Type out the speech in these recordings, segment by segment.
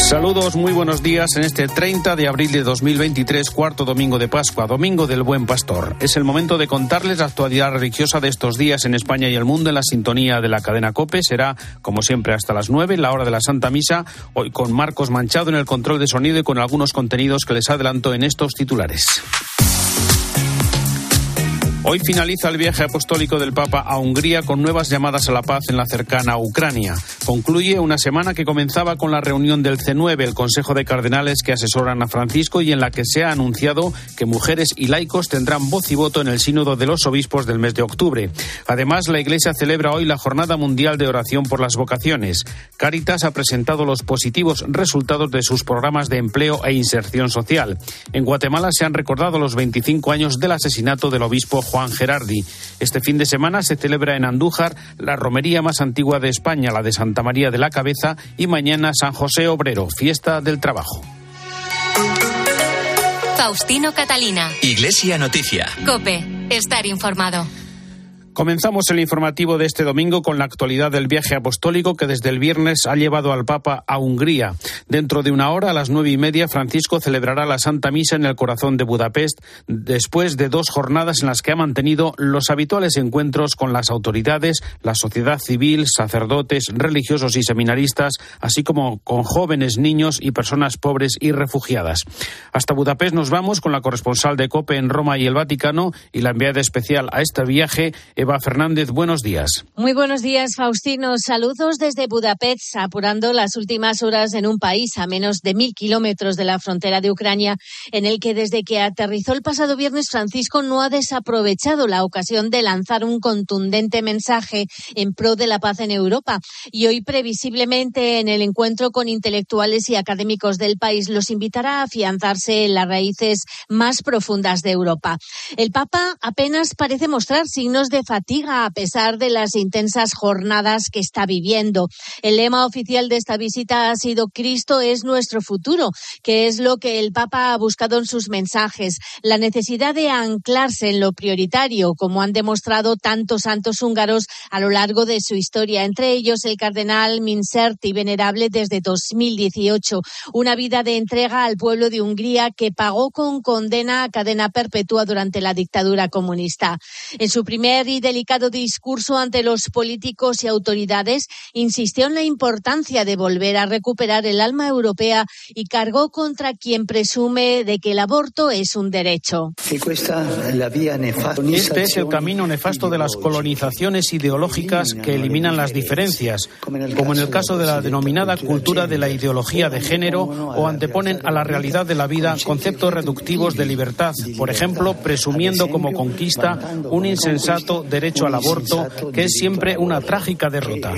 Saludos, muy buenos días en este 30 de abril de 2023, cuarto domingo de Pascua, domingo del Buen Pastor. Es el momento de contarles la actualidad religiosa de estos días en España y el mundo en la sintonía de la cadena Cope. Será, como siempre, hasta las 9, la hora de la Santa Misa, hoy con Marcos Manchado en el control de sonido y con algunos contenidos que les adelanto en estos titulares. Hoy finaliza el viaje apostólico del Papa a Hungría con nuevas llamadas a la paz en la cercana Ucrania. Concluye una semana que comenzaba con la reunión del C9, el Consejo de Cardenales que asesoran a Francisco y en la que se ha anunciado que mujeres y laicos tendrán voz y voto en el Sínodo de los Obispos del mes de octubre. Además, la Iglesia celebra hoy la Jornada Mundial de Oración por las Vocaciones. Caritas ha presentado los positivos resultados de sus programas de empleo e inserción social. En Guatemala se han recordado los 25 años del asesinato del obispo Juan Gerardi. Este fin de semana se celebra en Andújar la romería más antigua de España, la de Santa María de la Cabeza, y mañana San José Obrero, fiesta del trabajo. Faustino Catalina. Iglesia Noticia. Cope, estar informado. Comenzamos el informativo de este domingo con la actualidad del viaje apostólico que desde el viernes ha llevado al Papa a Hungría. Dentro de una hora, a las nueve y media, Francisco celebrará la Santa Misa en el corazón de Budapest, después de dos jornadas en las que ha mantenido los habituales encuentros con las autoridades, la sociedad civil, sacerdotes, religiosos y seminaristas, así como con jóvenes, niños y personas pobres y refugiadas. Hasta Budapest nos vamos con la corresponsal de COPE en Roma y el Vaticano y la enviada especial a este viaje, Eva Fernández, buenos días. Muy buenos días, Faustino. Saludos desde Budapest, apurando las últimas horas en un país a menos de mil kilómetros de la frontera de Ucrania, en el que desde que aterrizó el pasado viernes Francisco no ha desaprovechado la ocasión de lanzar un contundente mensaje en pro de la paz en Europa. Y hoy, previsiblemente, en el encuentro con intelectuales y académicos del país, los invitará a afianzarse en las raíces más profundas de Europa. El Papa apenas parece mostrar signos de fatiga a pesar de las intensas jornadas que está viviendo. El lema oficial de esta visita ha sido Cristo es nuestro futuro, que es lo que el Papa ha buscado en sus mensajes, la necesidad de anclarse en lo prioritario, como han demostrado tantos santos húngaros a lo largo de su historia, entre ellos el cardenal Minserti, venerable desde 2018, una vida de entrega al pueblo de Hungría que pagó con condena a cadena perpetua durante la dictadura comunista. En su primer y delicado discurso ante los políticos y autoridades, insistió en la importancia de volver a recuperar el alma europea y cargó contra quien presume de que el aborto es un derecho. Este es el camino nefasto de las colonizaciones ideológicas que eliminan las diferencias, como en el caso de la denominada cultura de la ideología de género o anteponen a la realidad de la vida conceptos reductivos de libertad, por ejemplo, presumiendo como conquista un insensato derecho al aborto, que es siempre una trágica derrota.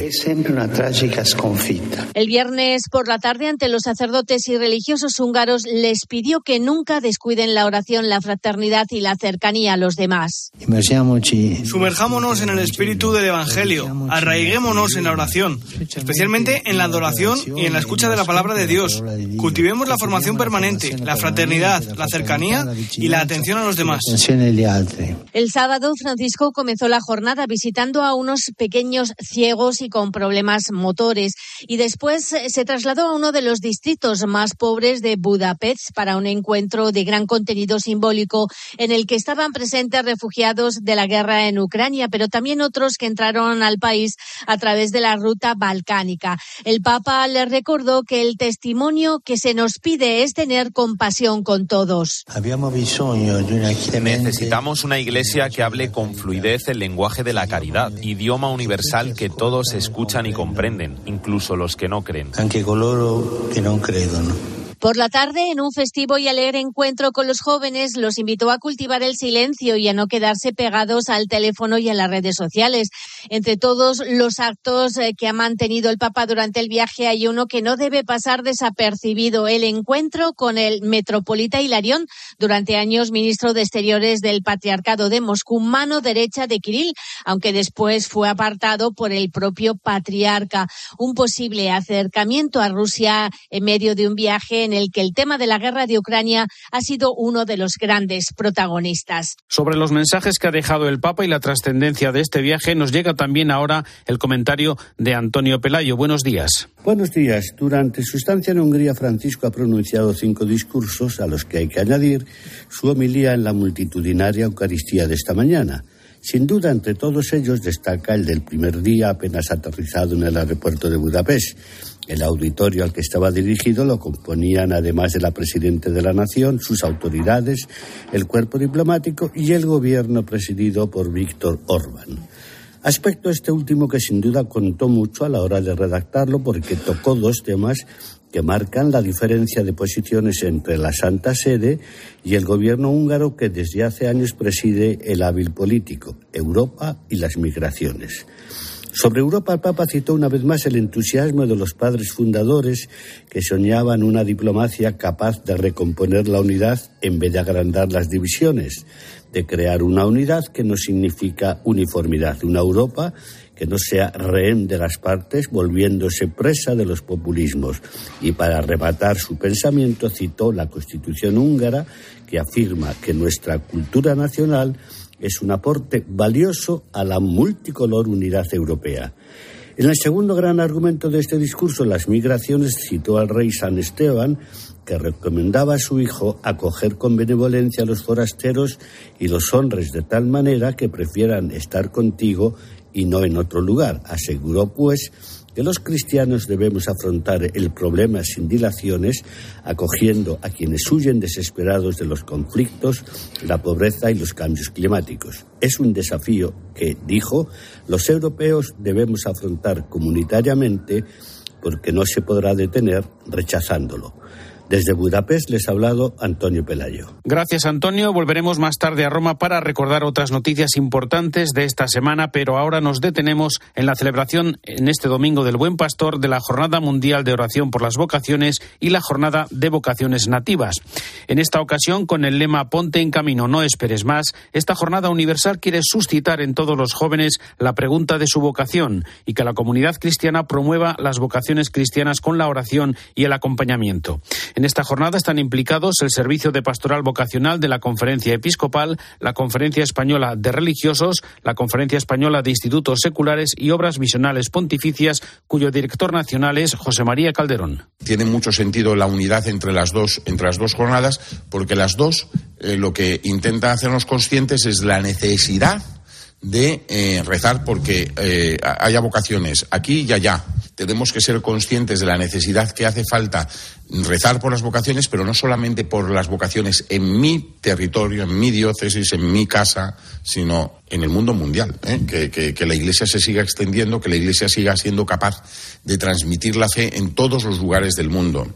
El viernes por la tarde, ante los sacerdotes y religiosos húngaros, les pidió que nunca descuiden la oración, la fraternidad y la cercanía a los demás. Sumerjámonos en el espíritu del Evangelio, arraiguémonos en la oración, especialmente en la adoración y en la escucha de la palabra de Dios. Cultivemos la formación permanente, la fraternidad, la cercanía y la atención a los demás. El sábado, Francisco comenzó la jornada visitando a unos pequeños ciegos y con problemas motores y después se trasladó a uno de los distritos más pobres de Budapest para un encuentro de gran contenido simbólico en el que estaban presentes refugiados de la guerra en Ucrania, pero también otros que entraron al país a través de la ruta balcánica. El Papa le recordó que el testimonio que se nos pide es tener compasión con todos. Necesitamos una iglesia que hable con fluidez el lenguaje de la caridad, idioma universal que todos escuchan y comprenden, incluso los que no creen. Por la tarde, en un festivo y alegre encuentro con los jóvenes, los invitó a cultivar el silencio y a no quedarse pegados al teléfono y a las redes sociales. Entre todos los actos eh, que ha mantenido el Papa durante el viaje hay uno que no debe pasar desapercibido, el encuentro con el metropolita Hilarión, durante años ministro de Exteriores del Patriarcado de Moscú, mano derecha de Kirill, aunque después fue apartado por el propio patriarca. Un posible acercamiento a Rusia en medio de un viaje en en el que el tema de la guerra de Ucrania ha sido uno de los grandes protagonistas. Sobre los mensajes que ha dejado el Papa y la trascendencia de este viaje, nos llega también ahora el comentario de Antonio Pelayo. Buenos días. Buenos días. Durante su estancia en Hungría, Francisco ha pronunciado cinco discursos a los que hay que añadir su homilía en la multitudinaria Eucaristía de esta mañana. Sin duda, entre todos ellos destaca el del primer día apenas aterrizado en el aeropuerto de Budapest. El auditorio al que estaba dirigido lo componían, además de la Presidenta de la Nación, sus autoridades, el cuerpo diplomático y el gobierno presidido por Víctor Orbán. Aspecto este último que sin duda contó mucho a la hora de redactarlo porque tocó dos temas que marcan la diferencia de posiciones entre la Santa Sede y el gobierno húngaro que desde hace años preside el hábil político, Europa y las migraciones. Sobre Europa, el Papa citó una vez más el entusiasmo de los padres fundadores que soñaban una diplomacia capaz de recomponer la unidad en vez de agrandar las divisiones, de crear una unidad que no significa uniformidad, una Europa que no sea rehén de las partes, volviéndose presa de los populismos. Y para arrebatar su pensamiento citó la Constitución húngara, que afirma que nuestra cultura nacional es un aporte valioso a la multicolor unidad europea. En el segundo gran argumento de este discurso, las migraciones, citó al rey San Esteban, que recomendaba a su hijo acoger con benevolencia a los forasteros y los honres de tal manera que prefieran estar contigo y no en otro lugar. Aseguró, pues, que los cristianos debemos afrontar el problema sin dilaciones, acogiendo a quienes huyen desesperados de los conflictos, la pobreza y los cambios climáticos. Es un desafío que, dijo, los europeos debemos afrontar comunitariamente porque no se podrá detener rechazándolo. Desde Budapest les ha hablado Antonio Pelayo. Gracias, Antonio. Volveremos más tarde a Roma para recordar otras noticias importantes de esta semana, pero ahora nos detenemos en la celebración en este domingo del Buen Pastor de la Jornada Mundial de Oración por las Vocaciones y la Jornada de Vocaciones Nativas. En esta ocasión, con el lema Ponte en camino, no esperes más, esta jornada universal quiere suscitar en todos los jóvenes la pregunta de su vocación y que la comunidad cristiana promueva las vocaciones cristianas con la oración y el acompañamiento. En esta jornada están implicados el Servicio de Pastoral Vocacional de la Conferencia Episcopal, la Conferencia Española de Religiosos, la Conferencia Española de Institutos Seculares y Obras Misionales Pontificias, cuyo director nacional es José María Calderón. Tiene mucho sentido la unidad entre las dos, entre las dos jornadas, porque las dos eh, lo que intentan hacernos conscientes es la necesidad de eh, rezar porque eh, haya vocaciones aquí y allá. Tenemos que ser conscientes de la necesidad que hace falta rezar por las vocaciones, pero no solamente por las vocaciones en mi territorio, en mi diócesis, en mi casa, sino en el mundo mundial. ¿eh? Que, que la Iglesia se siga extendiendo, que la Iglesia siga siendo capaz de transmitir la fe en todos los lugares del mundo.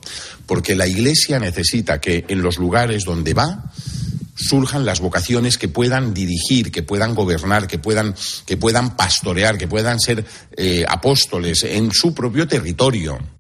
Porque la Iglesia necesita que en los lugares donde va, surjan las vocaciones que puedan dirigir, que puedan gobernar, que puedan, que puedan pastorear, que puedan ser eh, apóstoles en su propio territorio.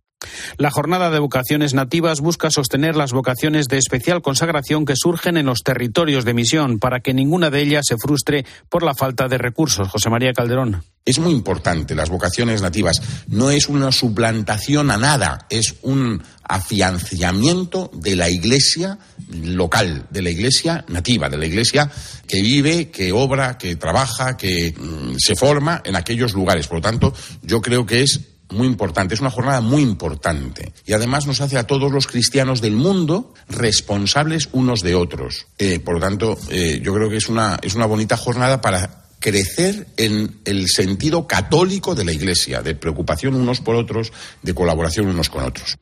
La jornada de vocaciones nativas busca sostener las vocaciones de especial consagración que surgen en los territorios de misión para que ninguna de ellas se frustre por la falta de recursos. José María Calderón. Es muy importante las vocaciones nativas. No es una suplantación a nada, es un afianciamiento de la iglesia local, de la iglesia nativa, de la iglesia que vive, que obra, que trabaja, que mm, se forma en aquellos lugares. Por lo tanto, yo creo que es muy importante, es una jornada muy importante y además nos hace a todos los cristianos del mundo responsables unos de otros. Eh, por lo tanto, eh, yo creo que es una, es una bonita jornada para crecer en el sentido católico de la Iglesia, de preocupación unos por otros, de colaboración unos con otros.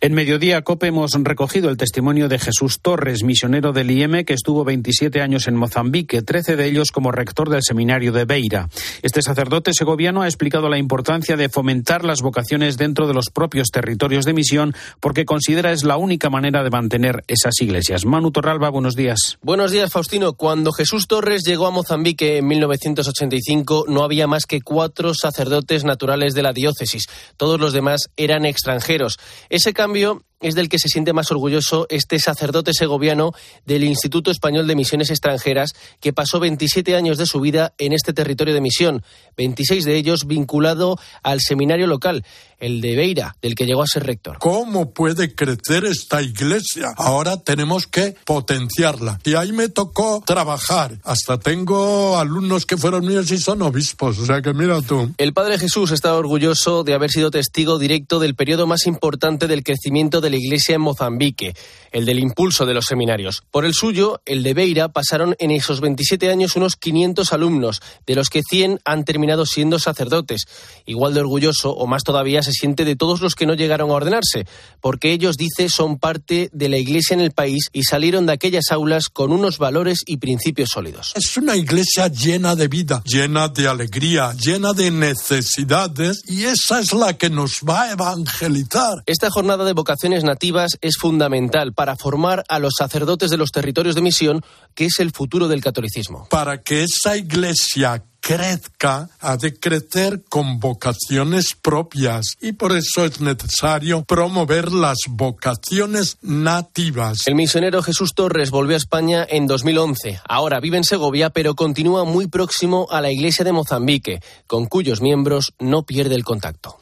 En Mediodía COPE hemos recogido el testimonio de Jesús Torres, misionero del IEM que estuvo 27 años en Mozambique, 13 de ellos como rector del seminario de Beira. Este sacerdote segoviano ha explicado la importancia de fomentar las vocaciones dentro de los propios territorios de misión porque considera es la única manera de mantener esas iglesias. Manu Torralba, buenos días. Buenos días, Faustino. Cuando Jesús Torres llegó a Mozambique en 19 1985 no había más que cuatro sacerdotes naturales de la diócesis. Todos los demás eran extranjeros. Ese cambio es del que se siente más orgulloso este sacerdote segoviano del Instituto Español de Misiones Extranjeras, que pasó 27 años de su vida en este territorio de misión, 26 de ellos vinculado al seminario local, el de Beira, del que llegó a ser rector. ¿Cómo puede crecer esta iglesia? Ahora tenemos que potenciarla. Y ahí me tocó trabajar. Hasta tengo alumnos que fueron míos y son obispos. O sea que mira tú. El Padre Jesús está orgulloso de haber sido testigo directo del periodo más importante del crecimiento de la iglesia en Mozambique, el del impulso de los seminarios. Por el suyo, el de Beira, pasaron en esos 27 años unos 500 alumnos, de los que 100 han terminado siendo sacerdotes. Igual de orgulloso, o más todavía, se siente de todos los que no llegaron a ordenarse, porque ellos, dice, son parte de la iglesia en el país y salieron de aquellas aulas con unos valores y principios sólidos. Es una iglesia llena de vida, llena de alegría, llena de necesidades y esa es la que nos va a evangelizar. Esta jornada de vocaciones nativas es fundamental para formar a los sacerdotes de los territorios de misión, que es el futuro del catolicismo. Para que esa iglesia crezca, ha de crecer con vocaciones propias y por eso es necesario promover las vocaciones nativas. El misionero Jesús Torres volvió a España en 2011. Ahora vive en Segovia, pero continúa muy próximo a la iglesia de Mozambique, con cuyos miembros no pierde el contacto.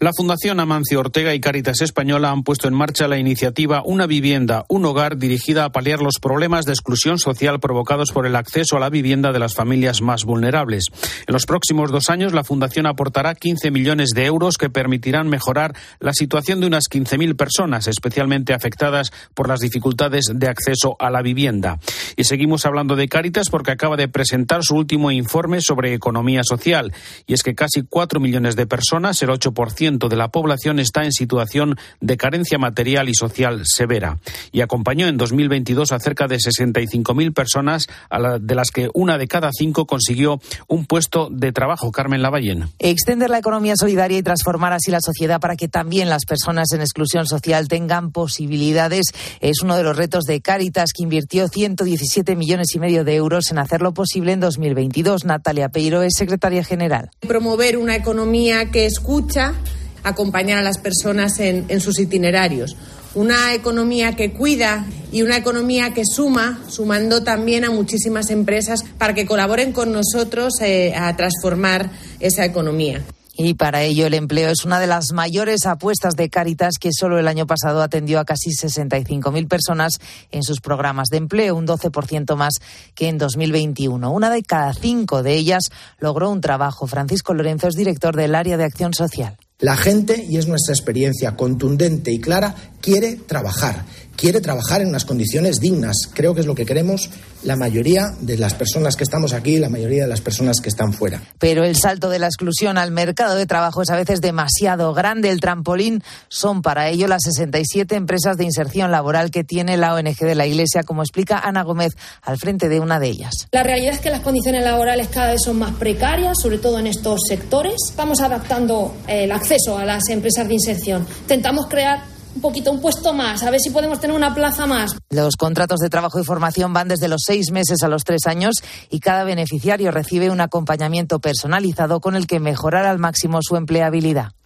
La Fundación Amancio Ortega y Caritas Española han puesto en marcha la iniciativa Una vivienda, un hogar dirigida a paliar los problemas de exclusión social provocados por el acceso a la vivienda de las familias más vulnerables. En los próximos dos años, la Fundación aportará 15 millones de euros que permitirán mejorar la situación de unas 15.000 personas, especialmente afectadas por las dificultades de acceso a la vivienda. Y seguimos hablando de Caritas porque acaba de presentar su último informe sobre economía social. Y es que casi 4 millones de personas, el 8% de la población está en situación de carencia material y social severa y acompañó en 2022 a cerca de 65.000 personas, de las que una de cada cinco consiguió un puesto de trabajo. Carmen Lavallén. Extender la economía solidaria y transformar así la sociedad para que también las personas en exclusión social tengan posibilidades es uno de los retos de Cáritas, que invirtió 117 millones y medio de euros en hacerlo posible en 2022. Natalia Peiro es secretaria general. Promover una economía que escucha acompañar a las personas en, sus itinerarios. Una economía que cuida y una economía que suma, sumando también a muchísimas empresas para que colaboren con nosotros eh, a transformar esa economía. Y para ello el empleo es una de las mayores apuestas de Cáritas, que solo el año pasado atendió a casi 65.000 personas en sus programas de empleo, un 12% más que en 2021. Una de cada cinco de ellas logró un trabajo. Francisco Lorenzo es director del área de acción social. La gente, y es nuestra experiencia contundente y clara, quiere trabajar quiere trabajar en unas condiciones dignas. Creo que es lo que queremos la mayoría de las personas que estamos aquí y la mayoría de las personas que están fuera. Pero el salto de la exclusión al mercado de trabajo es a veces demasiado grande. El trampolín son para ello las 67 empresas de inserción laboral que tiene la ONG de la Iglesia, como explica Ana Gómez al frente de una de ellas. La realidad es que las condiciones laborales cada vez son más precarias, sobre todo en estos sectores. Estamos adaptando el acceso a las empresas de inserción. Intentamos crear un poquito, un puesto más, a ver si podemos tener una plaza más. Los contratos de trabajo y formación van desde los seis meses a los tres años y cada beneficiario recibe un acompañamiento personalizado con el que mejorar al máximo su empleabilidad.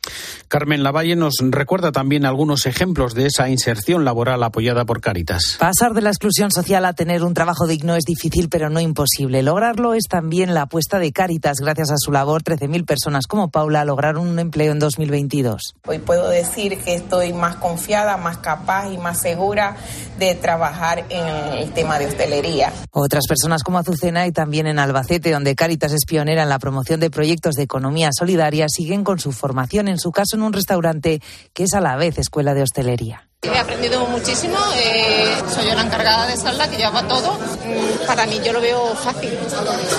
Carmen Lavalle nos recuerda también algunos ejemplos de esa inserción laboral apoyada por Cáritas. Pasar de la exclusión social a tener un trabajo digno es difícil, pero no imposible. Lograrlo es también la apuesta de Cáritas. Gracias a su labor, 13.000 personas como Paula lograron un empleo en 2022. Hoy puedo decir que estoy más confiada, más capaz y más segura de trabajar en el tema de hostelería. Otras personas como Azucena y también en Albacete, donde Cáritas es pionera en la promoción de proyectos de economía solidaria, siguen con su formación en su caso en un restaurante que es a la vez escuela de hostelería. He aprendido muchísimo, eh, soy yo la encargada de sala que lleva todo. Mm, para mí yo lo veo fácil,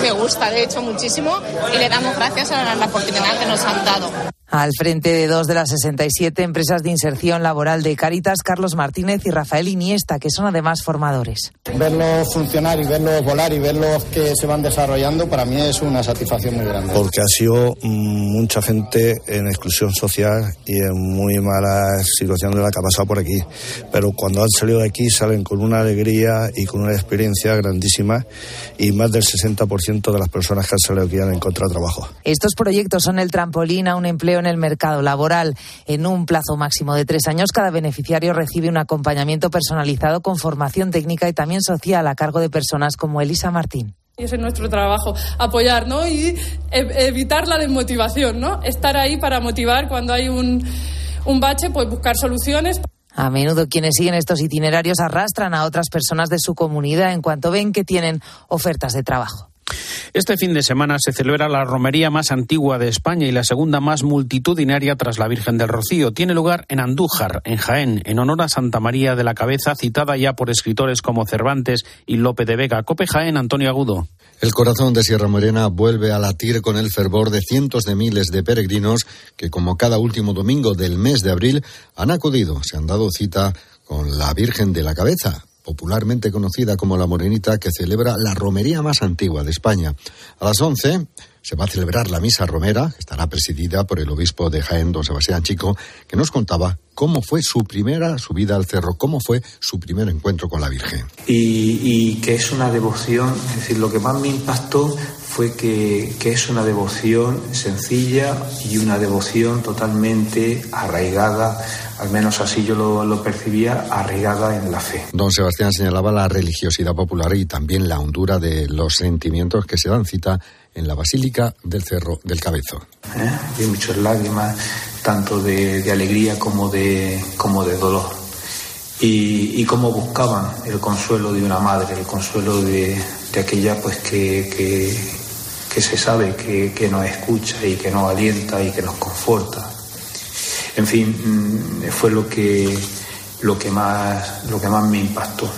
me gusta de hecho muchísimo y le damos gracias a la oportunidad que nos han dado al frente de dos de las 67 empresas de inserción laboral de Caritas, Carlos Martínez y Rafael Iniesta, que son además formadores. Verlos funcionar y verlos volar y verlos que se van desarrollando, para mí es una satisfacción muy grande. Porque ha sido mm, mucha gente en exclusión social y en muy mala situación de la que ha pasado por aquí. Pero cuando han salido de aquí salen con una alegría y con una experiencia grandísima y más del 60% de las personas que han salido aquí han encontrado trabajo. Estos proyectos son el trampolín a un empleo en el mercado laboral. En un plazo máximo de tres años, cada beneficiario recibe un acompañamiento personalizado con formación técnica y también social a cargo de personas como Elisa Martín. Y ese es nuestro trabajo, apoyar, ¿no? Y evitar la desmotivación, ¿no? Estar ahí para motivar cuando hay un, un bache, pues buscar soluciones. A menudo quienes siguen estos itinerarios arrastran a otras personas de su comunidad en cuanto ven que tienen ofertas de trabajo. Este fin de semana se celebra la romería más antigua de España y la segunda más multitudinaria tras la Virgen del Rocío. Tiene lugar en Andújar, en Jaén, en honor a Santa María de la Cabeza, citada ya por escritores como Cervantes y Lope de Vega. Cope Jaén, Antonio Agudo. El corazón de Sierra Morena vuelve a latir con el fervor de cientos de miles de peregrinos que, como cada último domingo del mes de abril, han acudido, se han dado cita con la Virgen de la Cabeza, popularmente conocida como la Morenita, que celebra la romería más antigua de España. A las 11 se va a celebrar la misa romera, que estará presidida por el obispo de Jaén, don Sebastián Chico, que nos contaba cómo fue su primera subida al cerro, cómo fue su primer encuentro con la Virgen. Y, que es una devoción, es decir, lo que más me impactó fue que, es una devoción sencilla y una devoción totalmente arraigada, al menos así yo lo, lo, percibía, arraigada en la fe. Don Sebastián señalaba la religiosidad popular y también la hondura de los sentimientos que se dan cita en la Basílica del Cerro del Cabezo. ¿Eh? muchas lágrimas, tanto de, alegría como de, como de dolor. Y, cómo buscaban el consuelo de una madre, el consuelo de, aquella pues que, que, se sabe que, que, nos escucha y que nos alienta y que nos conforta. En fin, mm, fue lo que, lo que, más, lo que más me impactó.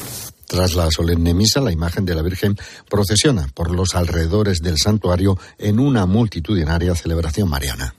Tras la solemne misa, la imagen de la Virgen procesiona por los alrededores del santuario en una multitudinaria celebración mariana.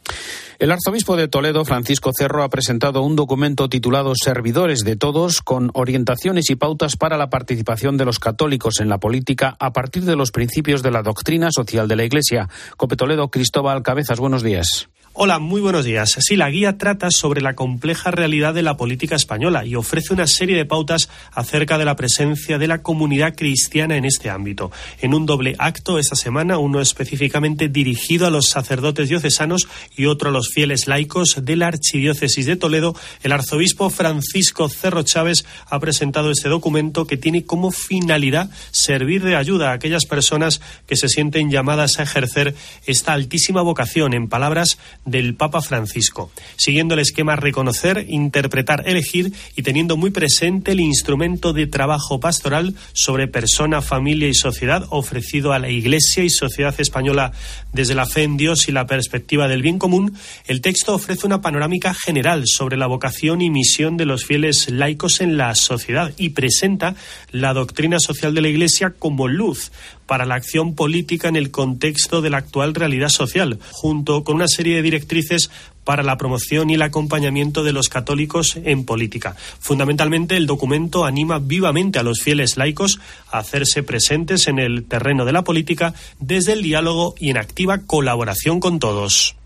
El arzobispo de Toledo, Francisco Cerro, ha presentado un documento titulado Servidores de Todos, con orientaciones y pautas para la participación de los católicos en la política a partir de los principios de la doctrina social de la Iglesia. Cope Toledo, Cristóbal Cabezas, buenos días. Hola, muy buenos días. Sí, la guía trata sobre la compleja realidad de la política española y ofrece una serie de pautas acerca de la presencia de la comunidad cristiana en este ámbito. En un doble acto esta semana, uno específicamente dirigido a los sacerdotes diocesanos y otro a los fieles laicos de la Archidiócesis de Toledo, el arzobispo Francisco Cerro Chávez ha presentado este documento que tiene como finalidad servir de ayuda a aquellas personas que se sienten llamadas a ejercer esta altísima vocación, en palabras del Papa Francisco, siguiendo el esquema reconocer, interpretar, elegir y teniendo muy presente el instrumento de trabajo pastoral sobre persona, familia y sociedad ofrecido a la Iglesia y sociedad española. Desde la fe en Dios y la perspectiva del bien común, el texto ofrece una panorámica general sobre la vocación y misión de los fieles laicos en la sociedad y presenta la doctrina social de la Iglesia como luz para la acción política en el contexto de la actual realidad social, junto con una serie de directrices para la promoción y el acompañamiento de los católicos en política. Fundamentalmente, el documento anima vivamente a los fieles laicos a hacerse presentes en el terreno de la política desde el diálogo y en activa colaboración con todos.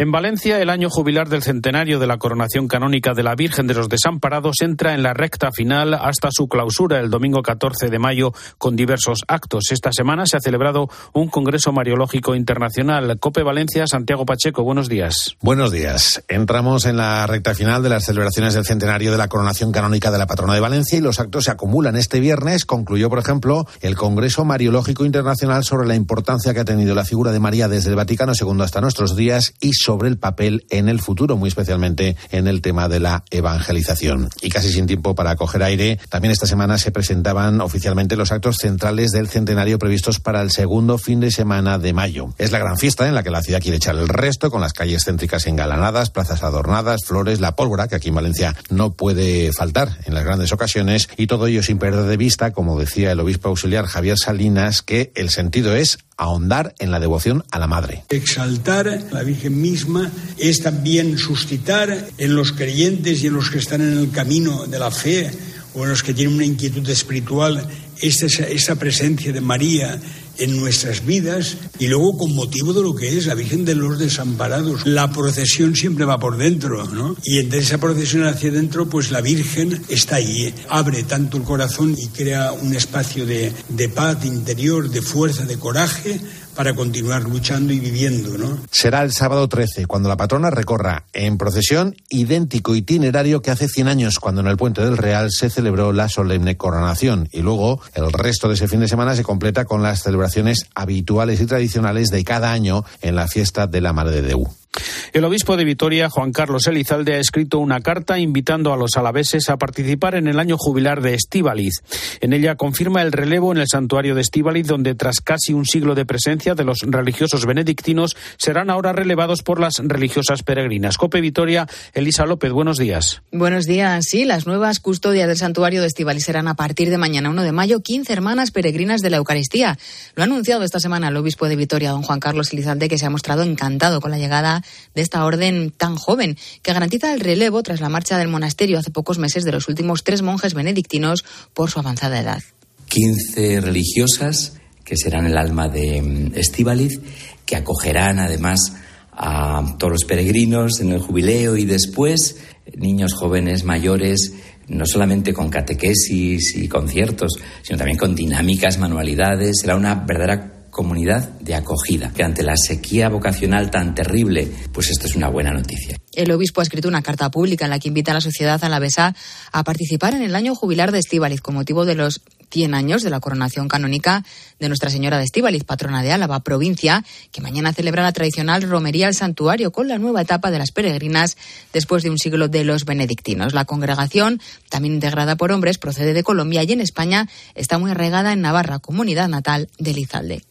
En Valencia, el año jubilar del centenario de la coronación canónica de la Virgen de los Desamparados entra en la recta final hasta su clausura el domingo 14 de mayo con diversos actos. Esta semana se ha celebrado un Congreso Mariológico Internacional. Cope Valencia, Santiago Pacheco, buenos días. Buenos días. Entramos en la recta final de las celebraciones del centenario de la coronación canónica de la patrona de Valencia y los actos se acumulan. Este viernes concluyó, por ejemplo, el Congreso Mariológico Internacional sobre la importancia que ha tenido la figura de María desde el Vaticano II hasta nuestros días y sobre el papel en el futuro, muy especialmente en el tema de la evangelización. Y casi sin tiempo para coger aire, también esta semana se presentaban oficialmente los actos centrales del centenario previstos para el segundo fin de semana de mayo. Es la gran fiesta en la que la ciudad quiere echar el resto, con las calles céntricas engalanadas, plazas adornadas, flores, la pólvora, que aquí en Valencia no puede faltar en las grandes ocasiones, y todo ello sin perder de vista, como decía el obispo auxiliar Javier Salinas, que el sentido es ahondar en la devoción a la Madre. Exaltar la Virgen misma es también suscitar en los creyentes y en los que están en el camino de la fe o en los que tienen una inquietud espiritual esta, esta presencia de María en nuestras vidas y luego con motivo de lo que es la Virgen de los Desamparados. La procesión siempre va por dentro, ¿no? Y entre esa procesión hacia adentro, pues la Virgen está ahí, abre tanto el corazón y crea un espacio de, de paz interior, de fuerza, de coraje para continuar luchando y viviendo. ¿no? Será el sábado 13 cuando la patrona recorra en procesión idéntico itinerario que hace 100 años cuando en el Puente del Real se celebró la solemne coronación y luego el resto de ese fin de semana se completa con las celebraciones habituales y tradicionales de cada año en la fiesta de la Madre de. El obispo de Vitoria, Juan Carlos Elizalde, ha escrito una carta invitando a los alaveses a participar en el año jubilar de Estíbaliz. En ella confirma el relevo en el santuario de Estíbaliz, donde tras casi un siglo de presencia de los religiosos benedictinos, serán ahora relevados por las religiosas peregrinas. Cope Vitoria, Elisa López, buenos días. Buenos días. Sí, las nuevas custodias del santuario de Estíbaliz serán a partir de mañana 1 de mayo 15 hermanas peregrinas de la Eucaristía. Lo ha anunciado esta semana el obispo de Vitoria, don Juan Carlos Elizalde, que se ha mostrado encantado con la llegada de esta orden tan joven, que garantiza el relevo tras la marcha del monasterio hace pocos meses de los últimos tres monjes benedictinos por su avanzada edad. 15 religiosas que serán el alma de mm, Estíbaliz, que acogerán además a todos los peregrinos en el jubileo y después niños jóvenes, mayores, no solamente con catequesis y conciertos, sino también con dinámicas, manualidades. Será una verdadera comunidad de acogida, que ante la sequía vocacional tan terrible, pues esto es una buena noticia. El obispo ha escrito una carta pública en la que invita a la sociedad alavesa a participar en el año jubilar de Estíbaliz con motivo de los 100 años de la coronación canónica de Nuestra Señora de Estíbaliz, patrona de Álava, provincia, que mañana celebra la tradicional romería al santuario con la nueva etapa de las peregrinas después de un siglo de los benedictinos. La congregación, también integrada por hombres, procede de Colombia y en España está muy arraigada en Navarra, comunidad natal de Lizalde.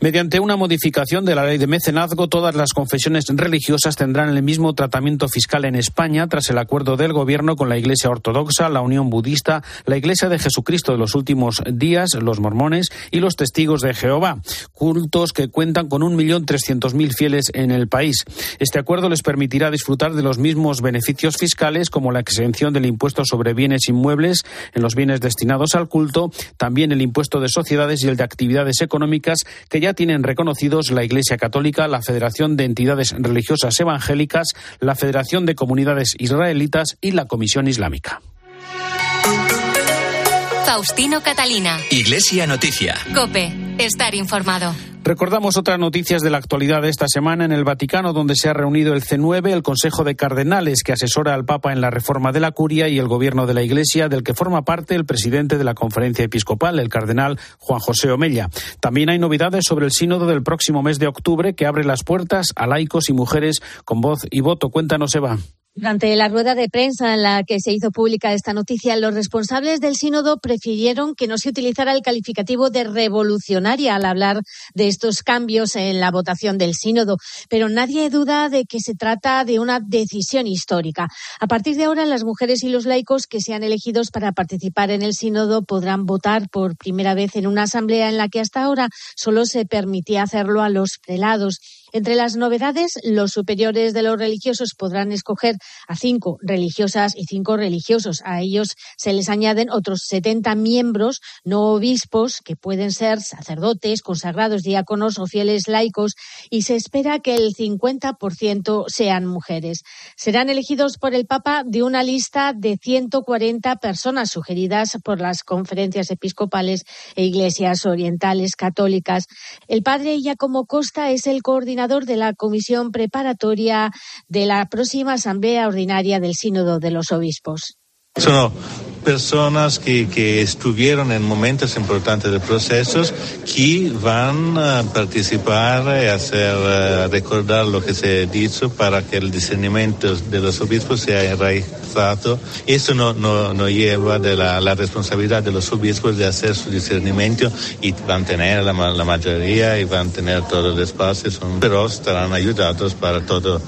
Mediante una modificación de la ley de mecenazgo, todas las confesiones religiosas tendrán el mismo tratamiento fiscal en España tras el acuerdo del Gobierno con la Iglesia Ortodoxa, la Unión Budista, la Iglesia de Jesucristo de los últimos días, los mormones y los testigos de Jehová, cultos que cuentan con 1.300.000 fieles en el país. Este acuerdo les permitirá disfrutar de los mismos beneficios fiscales como la exención del impuesto sobre bienes inmuebles en los bienes destinados al culto, también el impuesto de sociedades y el de actividades económicas que ya tienen reconocidos la Iglesia Católica, la Federación de Entidades Religiosas Evangélicas, la Federación de Comunidades Israelitas y la Comisión Islámica. Faustino Catalina. Iglesia Noticia. Cope. Estar informado. Recordamos otras noticias de la actualidad de esta semana en el Vaticano, donde se ha reunido el C9, el Consejo de Cardenales, que asesora al Papa en la reforma de la curia y el gobierno de la Iglesia, del que forma parte el presidente de la Conferencia Episcopal, el cardenal Juan José Omella. También hay novedades sobre el sínodo del próximo mes de octubre, que abre las puertas a laicos y mujeres con voz y voto. Cuéntanos, Eva. Durante la rueda de prensa en la que se hizo pública esta noticia, los responsables del sínodo prefirieron que no se utilizara el calificativo de revolucionaria al hablar de estos cambios en la votación del sínodo, pero nadie duda de que se trata de una decisión histórica. A partir de ahora, las mujeres y los laicos que sean elegidos para participar en el sínodo podrán votar por primera vez en una asamblea en la que hasta ahora solo se permitía hacerlo a los prelados. Entre las novedades, los superiores de los religiosos podrán escoger a cinco religiosas y cinco religiosos. A ellos se les añaden otros 70 miembros no obispos que pueden ser sacerdotes, consagrados, diáconos o fieles laicos y se espera que el 50% sean mujeres. Serán elegidos por el Papa de una lista de 140 personas sugeridas por las conferencias episcopales e iglesias orientales católicas. El padre Giacomo Costa es el coordinador de la comisión preparatoria de la próxima Asamblea Ordinaria del Sínodo de los Obispos. Personas que, estuvieron en momentos importantes del proceso que van a participar y hacer uh, recordar lo que se ha dicho para que el discernimiento de los obispos sea enraizado. Eso no, lleva de la, responsabilidad de los obispos de hacer su discernimiento y van a tener la, mayoría y van a tener todo el espacio, pero estarán ayudados para todo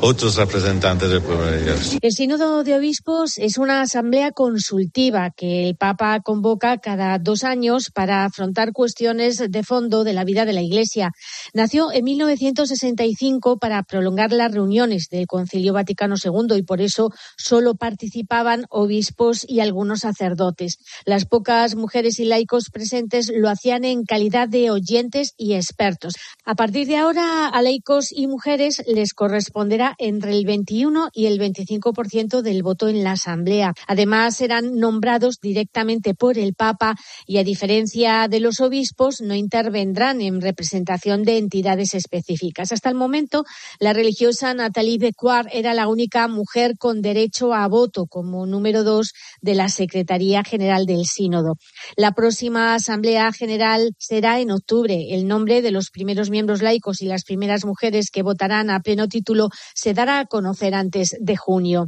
otros representantes del pueblo de Dios. El Sínodo de Obispos es una asamblea consultiva que el Papa convoca cada dos años para afrontar cuestiones de fondo de la vida de la Iglesia. Nació en 1965 para prolongar las reuniones del Concilio Vaticano II y por eso solo participaban obispos y algunos sacerdotes. Las pocas mujeres y laicos presentes lo hacían en calidad de oyentes y expertos. A partir de ahora, a laicos y mujeres les corresponderá entre el 21 y el 25% del voto en la Asamblea. Además, serán nombrados directamente por el Papa y, a diferencia de los obispos, no intervendrán en representación de entidades específicas. Hasta el momento, la religiosa Nathalie Becquart era la única mujer con derecho a voto como número dos de la Secretaría General del Sínodo. La próxima Asamblea General será en octubre. El nombre de los primeros miembros laicos y las primeras mujeres que votarán a pleno título se dará a conocer antes de junio.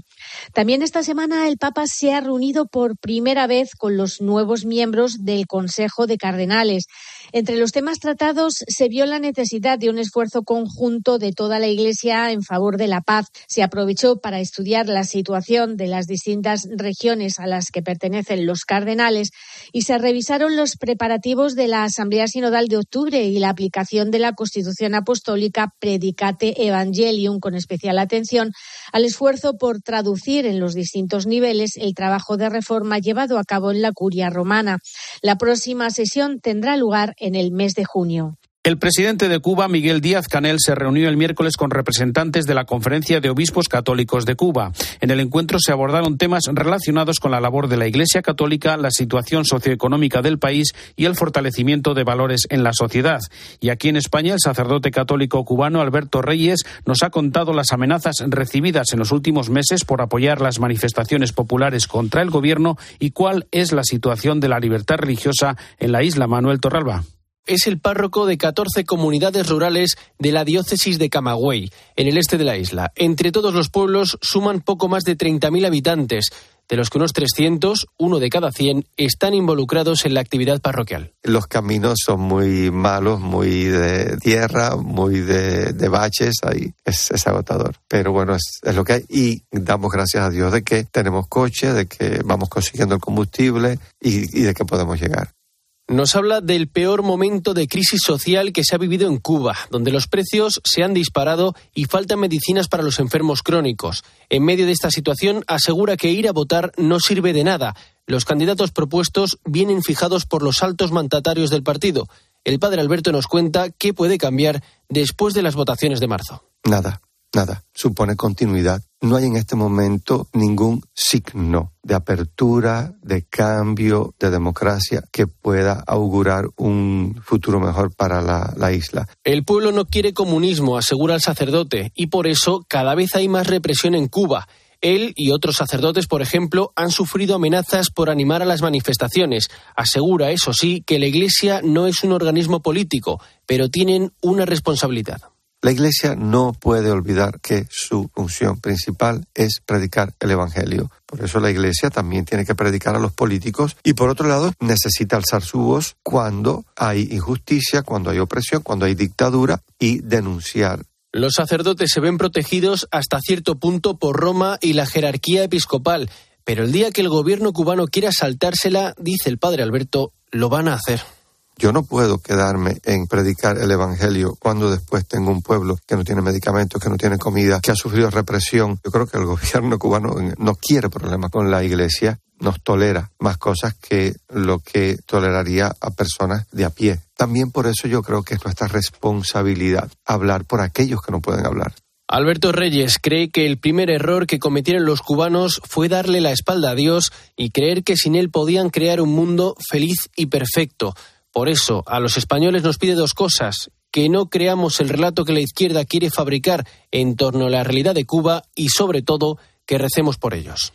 También esta semana el Papa se ha reunido por primera vez con los nuevos miembros del Consejo de Cardenales. Entre los temas tratados se vio la necesidad de un esfuerzo conjunto de toda la Iglesia en favor de la paz. Se aprovechó para estudiar la situación de las distintas regiones a las que pertenecen los cardenales y se revisaron los preparativos de la Asamblea Sinodal de octubre y la aplicación de la Constitución Apostólica Predicate Evangelium con especial atención al esfuerzo por traducir en los distintos niveles el trabajo de reforma llevado a cabo en la Curia romana. La próxima sesión tendrá lugar en el mes de junio. El presidente de Cuba, Miguel Díaz Canel, se reunió el miércoles con representantes de la Conferencia de Obispos Católicos de Cuba. En el encuentro se abordaron temas relacionados con la labor de la Iglesia Católica, la situación socioeconómica del país y el fortalecimiento de valores en la sociedad. Y aquí en España, el sacerdote católico cubano Alberto Reyes nos ha contado las amenazas recibidas en los últimos meses por apoyar las manifestaciones populares contra el gobierno y cuál es la situación de la libertad religiosa en la isla Manuel Torralba es el párroco de 14 comunidades rurales de la diócesis de Camagüey, en el este de la isla. Entre todos los pueblos suman poco más de 30.000 habitantes, de los que unos 300, uno de cada 100, están involucrados en la actividad parroquial. Los caminos son muy malos, muy de tierra, muy de, baches, ahí es, agotador. Pero bueno, es, lo que hay y damos gracias a Dios de que tenemos coche, de que vamos consiguiendo el combustible y de que podemos llegar. Nos habla del peor momento de crisis social que se ha vivido en Cuba, donde los precios se han disparado y faltan medicinas para los enfermos crónicos. En medio de esta situación, asegura que ir a votar no sirve de nada. Los candidatos propuestos vienen fijados por los altos mandatarios del partido. El padre Alberto nos cuenta qué puede cambiar después de las votaciones de marzo. Nada nada, supone continuidad. No hay en este momento ningún signo de apertura, de cambio, de democracia que pueda augurar un futuro mejor para la, la, isla. El pueblo no quiere comunismo, asegura el sacerdote, y por eso cada vez hay más represión en Cuba. Él y otros sacerdotes, por ejemplo, han sufrido amenazas por animar a las manifestaciones. Asegura, eso sí, que la Iglesia no es un organismo político, pero tienen una responsabilidad. La Iglesia no puede olvidar que su función principal es predicar el Evangelio. Por eso la Iglesia también tiene que predicar a los políticos y por otro lado necesita alzar su voz cuando hay injusticia, cuando hay opresión, cuando hay dictadura y denunciar. Los sacerdotes se ven protegidos hasta cierto punto por Roma y la jerarquía episcopal, pero el día que el gobierno cubano quiera saltársela, dice el padre Alberto, lo van a hacer. Yo no puedo quedarme en predicar el Evangelio cuando después tengo un pueblo que no tiene medicamentos, que no tiene comida, que ha sufrido represión. Yo creo que el gobierno cubano no quiere problemas con la Iglesia, nos tolera más cosas que lo que toleraría a personas de a pie. También por eso yo creo que es nuestra responsabilidad hablar por aquellos que no pueden hablar. Alberto Reyes cree que el primer error que cometieron los cubanos fue darle la espalda a Dios y creer que sin él podían crear un mundo feliz y perfecto. Por eso, a los españoles nos pide dos cosas, que no creamos el relato que la izquierda quiere fabricar en torno a la realidad de Cuba y, sobre todo, que recemos por ellos.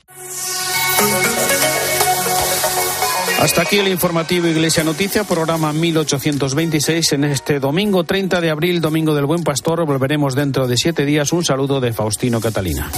Hasta aquí el informativo Iglesia Noticia, programa 1826. En este domingo 30 de abril, domingo del Buen Pastor, volveremos dentro de siete días. Un saludo de Faustino Catalina.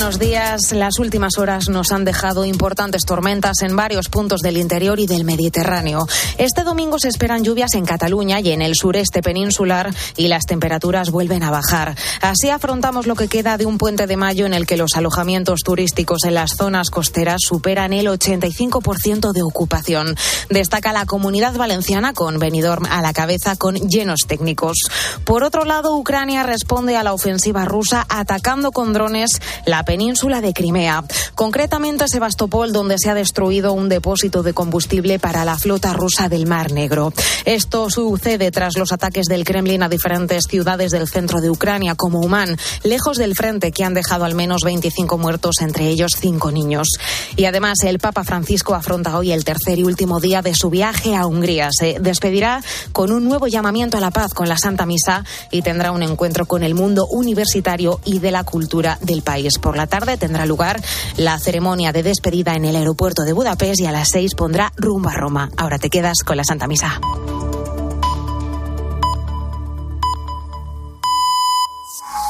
Buenos días. Las últimas horas nos han dejado importantes tormentas en varios puntos del interior y del Mediterráneo. Este domingo se esperan lluvias en Cataluña y en el sureste peninsular y las temperaturas vuelven a bajar. Así afrontamos lo que queda de un puente de mayo en el que los alojamientos turísticos en las zonas costeras superan el 85% de ocupación. Destaca la comunidad valenciana con Benidorm a la cabeza con llenos técnicos. Por otro lado, Ucrania responde a la ofensiva rusa atacando con drones la península de Crimea, concretamente Sebastopol, donde se ha destruido un depósito de combustible para la flota rusa del Mar Negro. Esto sucede tras los ataques del Kremlin a diferentes ciudades del centro de Ucrania, como Uman, lejos del frente, que han dejado al menos 25 muertos, entre ellos cinco niños. Y además, el Papa Francisco afronta hoy el tercer y último día de su viaje a Hungría. Se despedirá con un nuevo llamamiento a la paz con la Santa Misa y tendrá un encuentro con el mundo universitario y de la cultura del país. Por la tarde tendrá lugar la ceremonia de despedida en el aeropuerto de Budapest y a las seis pondrá rumbo a Roma. Ahora te quedas con la Santa Misa.